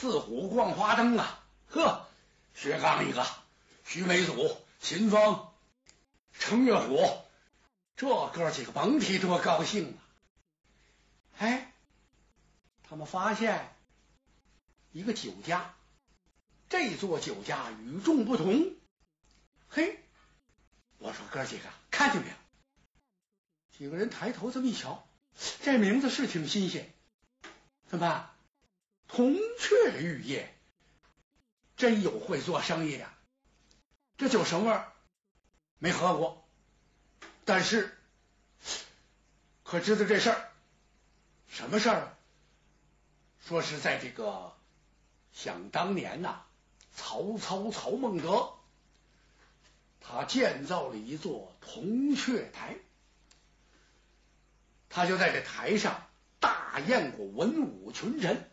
四虎逛花灯啊！呵，薛刚一个，徐美祖、秦风、程月虎，这哥几个甭提多高兴了。哎，他们发现一个酒家，这座酒家与众不同。嘿，我说哥几个看见没有？几个人抬头这么一瞧，这名字是挺新鲜。怎么？铜雀玉叶，真有会做生意的。这酒什么味儿？没喝过，但是可知道这事儿？什么事儿？说是在这个想当年呐，曹操曹孟德他建造了一座铜雀台，他就在这台上大宴过文武群臣。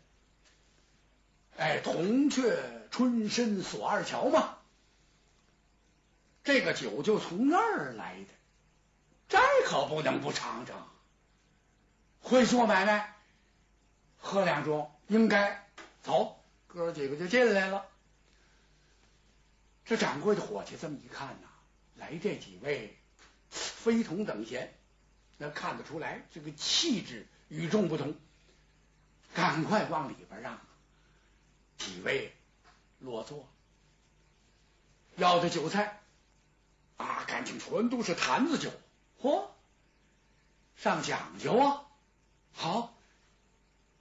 哎，铜雀春深锁二乔嘛，这个酒就从那儿来的，这可不能不尝尝。会做买卖，喝两盅应该。走，哥几个就进来了。这掌柜的伙计这么一看呐，来这几位非同等闲，那看得出来这个气质与众不同，赶快往里边让。几位落座，要的酒菜啊，感情全都是坛子酒，嚯，上讲究啊！好，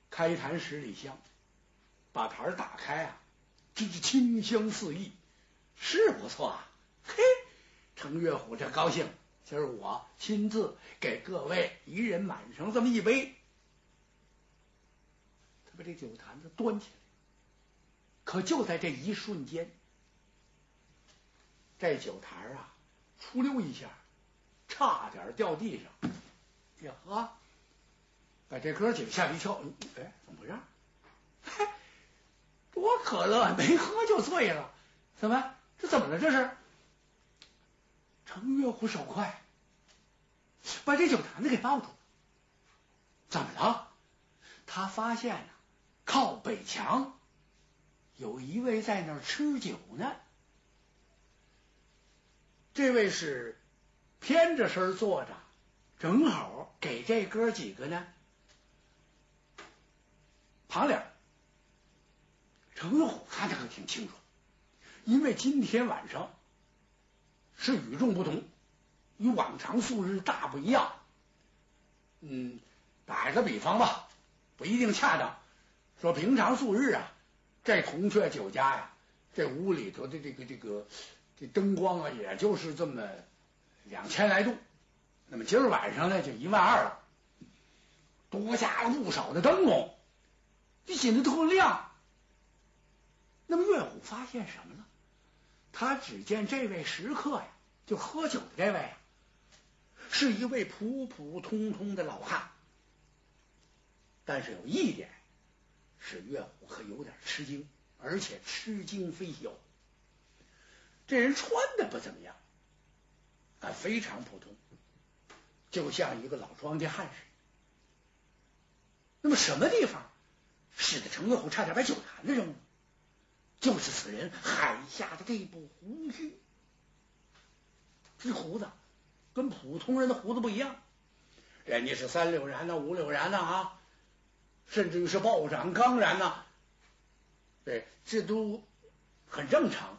开坛十里香，把坛打开啊，这是清香四溢，是不错啊！嘿，程月虎这高兴，今儿我亲自给各位一人满上这么一杯，他把这酒坛子端起来。可就在这一瞬间，这酒坛啊，出溜一下，差点掉地上。呀哈！把这哥几个吓一跳。哎，怎么回事？嘿，多可乐，没喝就醉了。怎么？这怎么了？这是？程月虎手快，把这酒坛子给抱住了。怎么了？他发现啊，靠北墙。有一位在那儿吃酒呢，这位是偏着身坐着，正好给这哥几个呢旁脸。程虎看的可挺清楚，因为今天晚上是与众不同，与往常素日大不一样。嗯，打个比方吧，不一定恰当。说平常素日啊。这铜雀酒家呀，这屋里头的这个这个这灯光啊，也就是这么两千来度。那么今儿晚上呢，就一万二了，多加了不少的灯笼，这显得特亮。那么岳虎发现什么了？他只见这位食客呀，就喝酒的这位，是一位普普通通的老汉，但是有一点。使岳虎可有点吃惊，而且吃惊非小。这人穿的不怎么样，啊，非常普通，就像一个老庄稼汉似的。那么什么地方使得程岳虎差点把酒坛子扔了？就是此人海下的这部胡须，这胡子跟普通人的胡子不一样，人家是三绺髯呢，五绺髯呢啊。甚至于是暴涨刚然呐，对，这都很正常。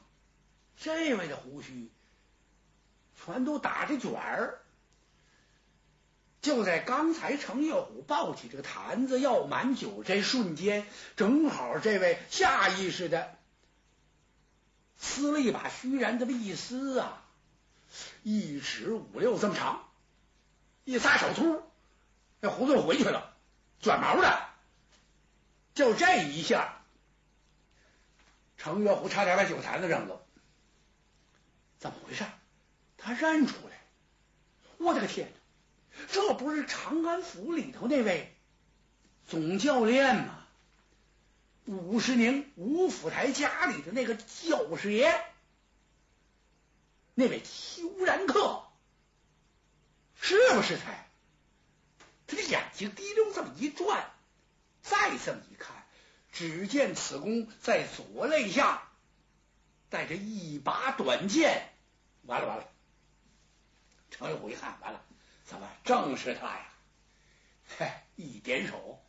这位的胡须全都打着卷儿。就在刚才，程月虎抱起这个坛子要满酒这瞬间，正好这位下意识的撕了一把须髯，这么一撕啊，一尺五六这么长，一撒手秃，那胡子回去了，卷毛的。就这一下，程月虎差点把酒坛子扔了。怎么回事？他认出来，我的个天哪！这不是长安府里头那位总教练吗？武十宁吴府台家里的那个教师爷，那位邱然客，是不是他？他的眼睛滴溜这么一转。再这么一看，只见此公在左肋下带着一把短剑，完了完了！程玉虎一看，完了，怎么正是他呀？嘿，一点手，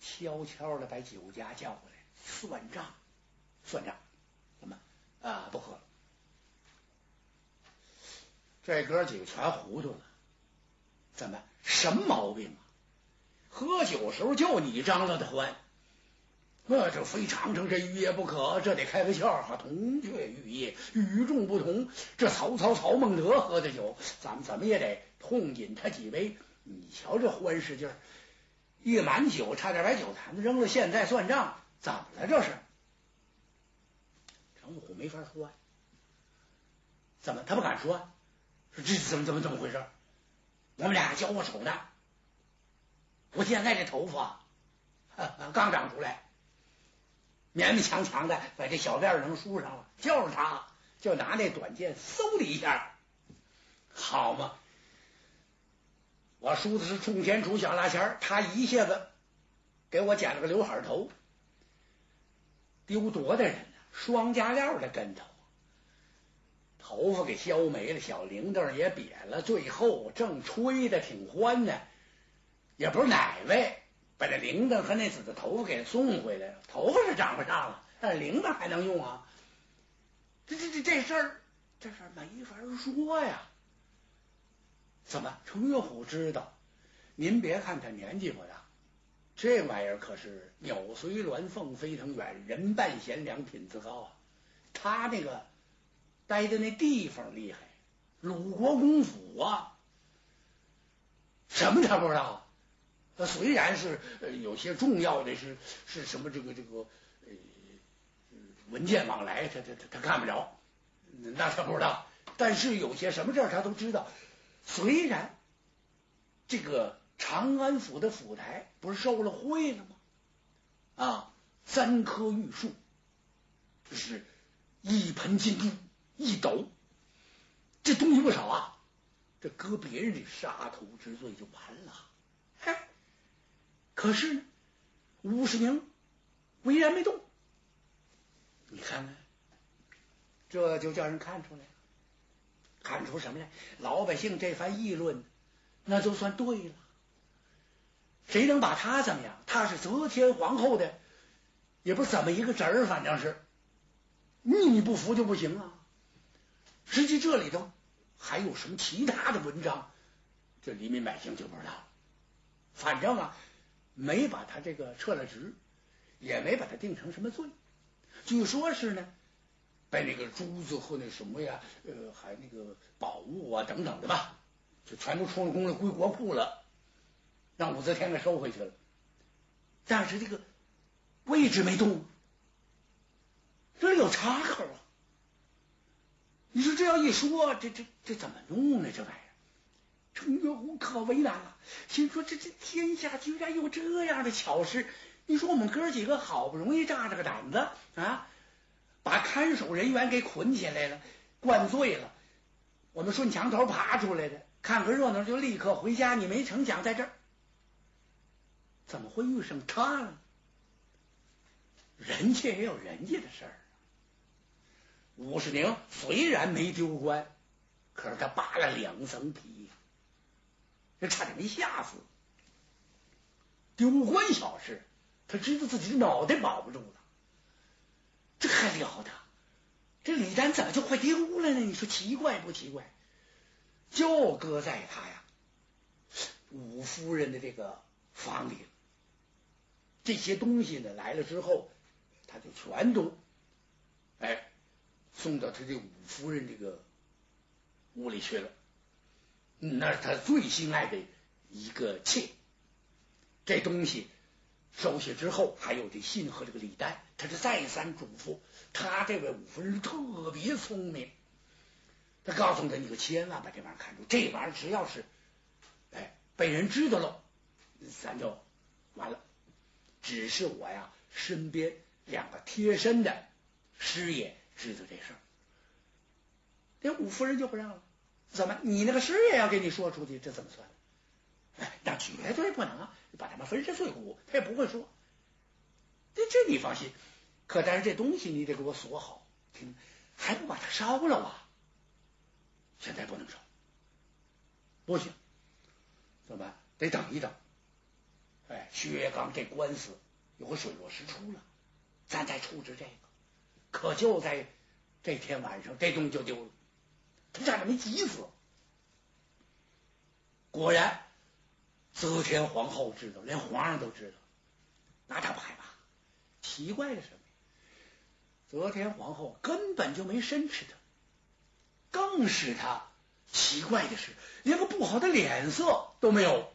悄悄的把酒家叫过来算账，算账，怎么啊？不喝了。这哥几个全糊涂了，怎么什么毛病啊？喝酒时候就你张罗的欢，那这非长城这玉液不可，这得开个窍哈。铜雀玉液与众不同，这曹操曹孟德喝的酒，咱们怎么也得痛饮他几杯。你瞧这欢实劲儿，一满酒差点把酒坛子扔了。现在算账，怎么了这是？程虎没法说，怎么他不敢说？说这怎么怎么怎么回事？我们俩交过手的，我现在这头发刚长出来，勉勉强强的把这小辫能梳上了，就是他，就拿那短剑嗖的一下，好嘛！我梳的是冲天杵小拉弦他一下子给我剪了个刘海头，丢多大人呢？双加料的跟头。头发给削没了，小铃铛也瘪了，最后正吹的挺欢呢，也不是哪位把这铃铛和那子的头发给送回来了。头发是长不上了，但是铃铛还能用啊。这这这这事儿，这事儿没法说呀。怎么？程月虎知道？您别看他年纪不大，这玩意儿可是鸟随鸾凤飞腾远，人伴贤良品自高啊。他那个。待的那地方厉害，鲁国公府啊，什么他不知道？他虽然是有些重要的是是什么这个这个呃文件往来，他他他他看不着，那他不知道。但是有些什么事儿他都知道。虽然这个长安府的府台不是受了贿了吗？啊，三棵玉树，就是一盆金珠。一斗，这东西不少啊！这搁别人的杀头之罪就完了。可是呢，吴世宁巍然没动。你看看，这就叫人看出来了，看出什么来？老百姓这番议论，那就算对了。谁能把他怎么样？他是则天皇后的，也不怎么一个侄儿，反正是你不服就不行啊！实际这里头还有什么其他的文章？这黎民百姓就不知道了。反正啊，没把他这个撤了职，也没把他定成什么罪。据说是呢，把那个珠子和那什么呀，呃，还那个宝物啊等等的吧，就全都充了公了，归国库了，让武则天给收回去了。但是这个位置没动，这里有插口啊。你说这样一说，这这这怎么弄呢？这玩意儿，程月虎可为难了，心说这这天下居然有这样的巧事。你说我们哥几个好不容易炸着个胆子啊，把看守人员给捆起来了，灌醉了，我们顺墙头爬出来的，看个热闹就立刻回家。你没成想在这儿，怎么会遇上他呢？人家也有人家的事儿。武世宁虽然没丢官，可是他扒了两层皮，这差点没吓死。丢官小事，他知道自己的脑袋保不住了，这还了得？这李丹怎么就会丢了呢？你说奇怪不奇怪？就搁在他呀，武夫人的这个房里，这些东西呢来了之后，他就全都哎。送到他这五夫人这个屋里去了，那是他最心爱的一个妾。这东西收下之后，还有这信和这个礼单，他是再三嘱咐他这位五夫人特别聪明，他告诉他你可千万把这玩意儿看住，这玩意儿只要是哎被人知道了，咱就完了。只是我呀，身边两个贴身的师爷。知道这事儿，连五夫人就不让了。怎么？你那个师爷要给你说出去，这怎么算？哎，那绝对不能啊！把他们分尸碎骨，他也不会说。这这你放心。可但是这东西你得给我锁好，听还不把它烧了啊？现在不能烧，不行，怎么办？得等一等。哎，薛刚这官司有个水落石出了，咱再处置这个。可就在这天晚上，这东西就丢了，他差点没急死。果然，则天皇后知道，连皇上都知道，那他不害怕。奇怪的是。则天皇后根本就没申斥他，更使他奇怪的是，连个不好的脸色都没有，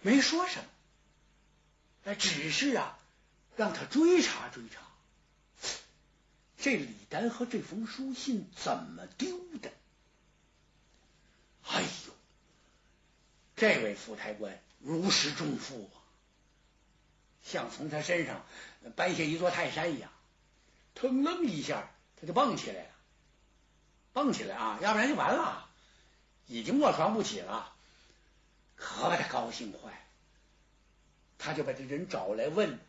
没说什么，哎，只是啊，让他追查追查，这李丹和这封书信怎么丢的？哎呦，这位副台官如释重负啊！像从他身上搬下一座泰山一样，腾楞一下，他就蹦起来了，蹦起来啊，要不然就完了，已经卧床不起了，可把他高兴坏了，他就把这人找来问，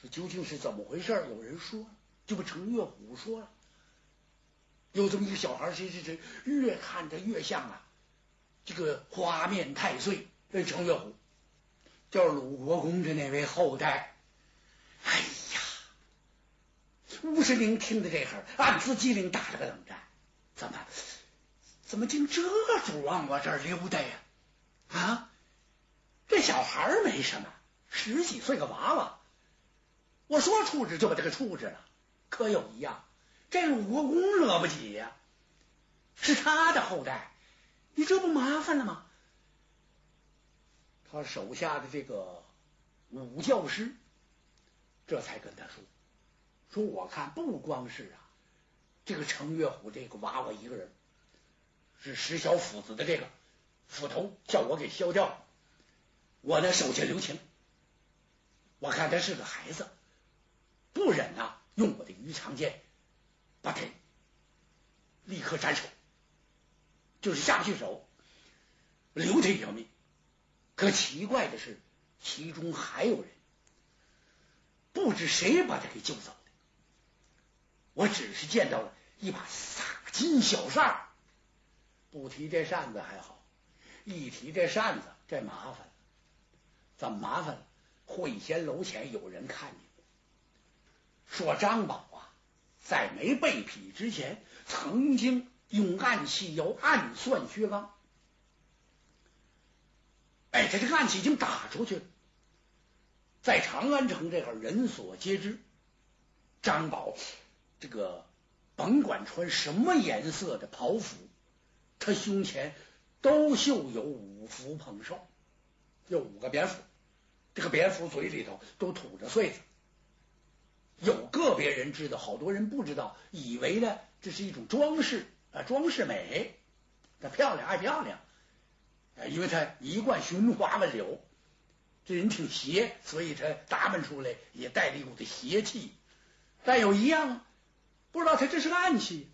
说究竟是怎么回事？有人说，就把程月虎说了，有这么一个小孩，谁谁谁，越看着越像啊，这个花面太岁，那程月虎。叫鲁国公的那位后代，哎呀！吴世明听到这会儿，暗自机灵，打了个冷战。怎么，怎么竟这主往我这儿溜达呀？啊，这小孩没什么，十几岁个娃娃，我说处置就把他给处置了。可有一样，这鲁国公惹不起呀，是他的后代，你这不麻烦了吗？他手下的这个武教师，这才跟他说：“说我看不光是啊，这个程月虎这个娃娃一个人，是石小斧子的这个斧头，叫我给削掉了。我呢手下留情，我看他是个孩子，不忍呐，用我的鱼肠剑把他立刻斩首，就是下不去手，留他一条命。”可奇怪的是，其中还有人，不知谁把他给救走的。我只是见到了一把洒金小扇不提这扇子还好，一提这扇子，这麻烦了。怎么麻烦了？会仙楼前有人看见，说张宝啊，在没被劈之前，曾经用暗器要暗算薛刚。哎，他这个暗器已经打出去了，在长安城这块人所皆知。张宝这个甭管穿什么颜色的袍服，他胸前都绣有五福捧寿，有五个蝙蝠，这个蝙蝠嘴里头都吐着穗子。有个别人知道，好多人不知道，以为呢这是一种装饰啊，装饰美，漂亮爱漂亮。因为他一贯寻花问柳，这人挺邪，所以他打扮出来也带着一股子邪气。但有一样，不知道他这是个暗器。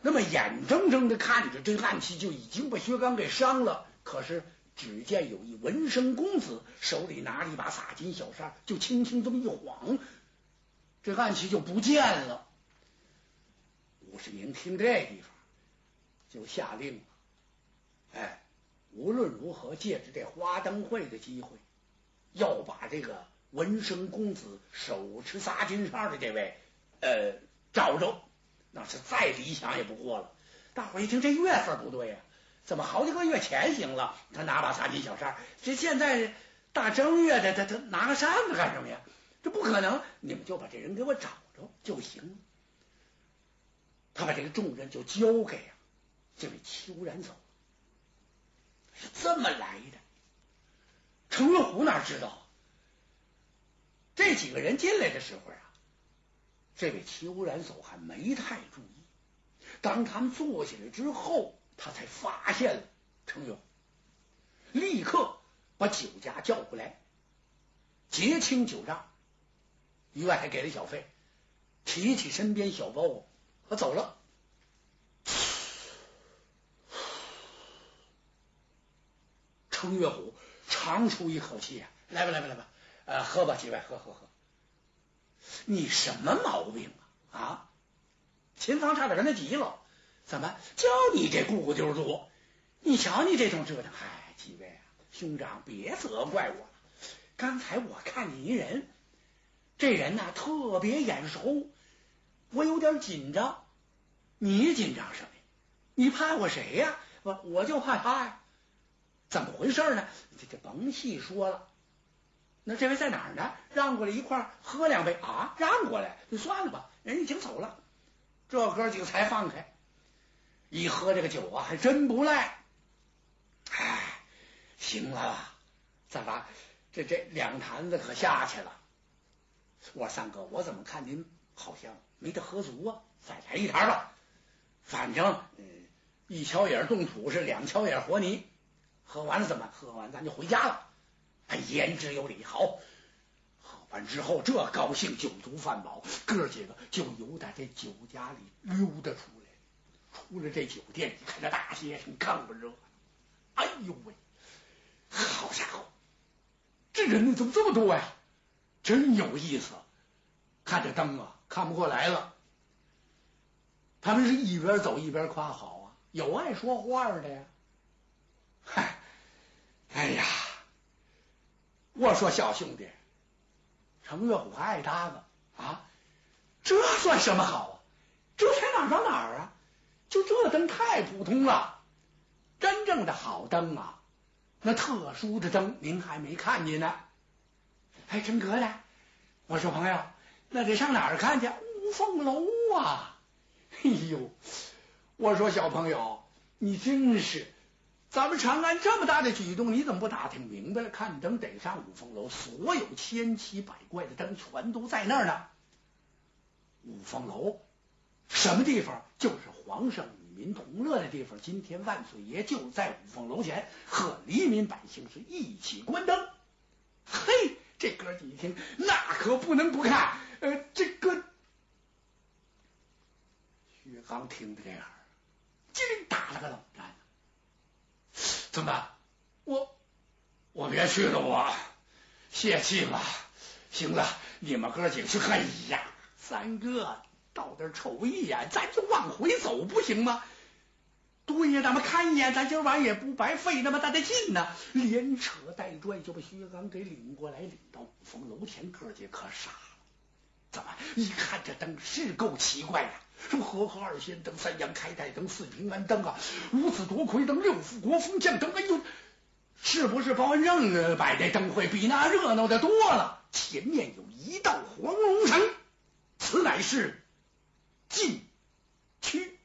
那么眼睁睁的看着这暗器就已经把薛刚给伤了，可是只见有一文生公子手里拿着一把洒金小扇，就轻轻这么一晃，这暗器就不见了。吴世明听这地方，就下令了。哎，无论如何，借着这花灯会的机会，要把这个文生公子手持撒金扇的这位呃找着，那是再理想也不过了。大伙一听这月份不对呀，怎么好几个月前行了？他拿把撒金小扇，这现在大正月的，他他拿个扇子干什么呀？这不可能！你们就把这人给我找着就行。他把这个重任就交给啊这位邱然走。是这么来的，程月虎哪知道？这几个人进来的时候啊，这位邱然走还没太注意。当他们坐下来之后，他才发现了程勇，立刻把酒家叫过来，结清酒账，另外还给了小费，提起身边小包袱，他走了。程月虎长出一口气啊，来吧来吧来吧，呃，喝吧，几位，喝喝喝。你什么毛病啊？啊？秦芳差点跟他急了，怎么就你这咕咕丢猪？你瞧你这种折腾，嗨，几位啊，兄长别责怪我了。刚才我看见一人，这人呐特别眼熟，我有点紧张。你紧张什么？你怕我谁呀？我我就怕他呀。怎么回事呢？这这甭细说了。那这位在哪儿呢？让过来一块喝两杯啊？让过来就算了吧，人已经走了。这哥几个才放开，一喝这个酒啊，还真不赖。哎，行了吧，怎么这这两坛子可下去了？我说三哥，我怎么看您好像没得喝足啊？再来一坛吧，反正一锹眼冻土是两锹眼和泥。喝完了怎么？喝完咱就回家了。哎，言之有理。好，喝完之后这高兴，酒足饭饱，哥几个就由在这酒家里溜达出。出了这酒店，你看这大街上更不热。哎呦喂，好家伙，这人怎么这么多呀？真有意思。看这灯啊，看不过来了。他们是一边走一边夸好啊，有爱说话的呀。嗨，哎呀，我说小兄弟，程月虎爱搭子啊，这算什么好啊？这才哪儿到哪儿啊？就这灯太普通了，真正的好灯啊，那特殊的灯您还没看见呢。哎，真哥呢？我说朋友，那得上哪儿看去？五凤楼啊！哎呦，我说小朋友，你真是。咱们长安这么大的举动，你怎么不打听明白了？看灯得上五凤楼，所有千奇百怪的灯全都在那儿呢。五凤楼什么地方？就是皇上与民同乐的地方。今天万岁爷就在五凤楼前和黎民百姓是一起关灯。嘿，这哥几一听，那可不能不看。呃，这个薛刚听的这样，竟打了个冷战。怎么？我我别去了，我泄气了。行了，你们哥几个去。哎呀，三哥到这瞅一眼，咱就往回走，不行吗？对呀，咱们看一眼，咱今晚也不白费那么大的劲呢。连扯带拽就把薛刚给领过来，领到五凤楼前，哥几可傻了。怎么？一看这灯是够奇怪的。什么和合二仙灯、三阳开泰灯、四平安灯啊，五子夺魁灯、六福国风将灯，哎呦，是不是包文正摆的灯会比那热闹的多了？前面有一道黄龙城，此乃是进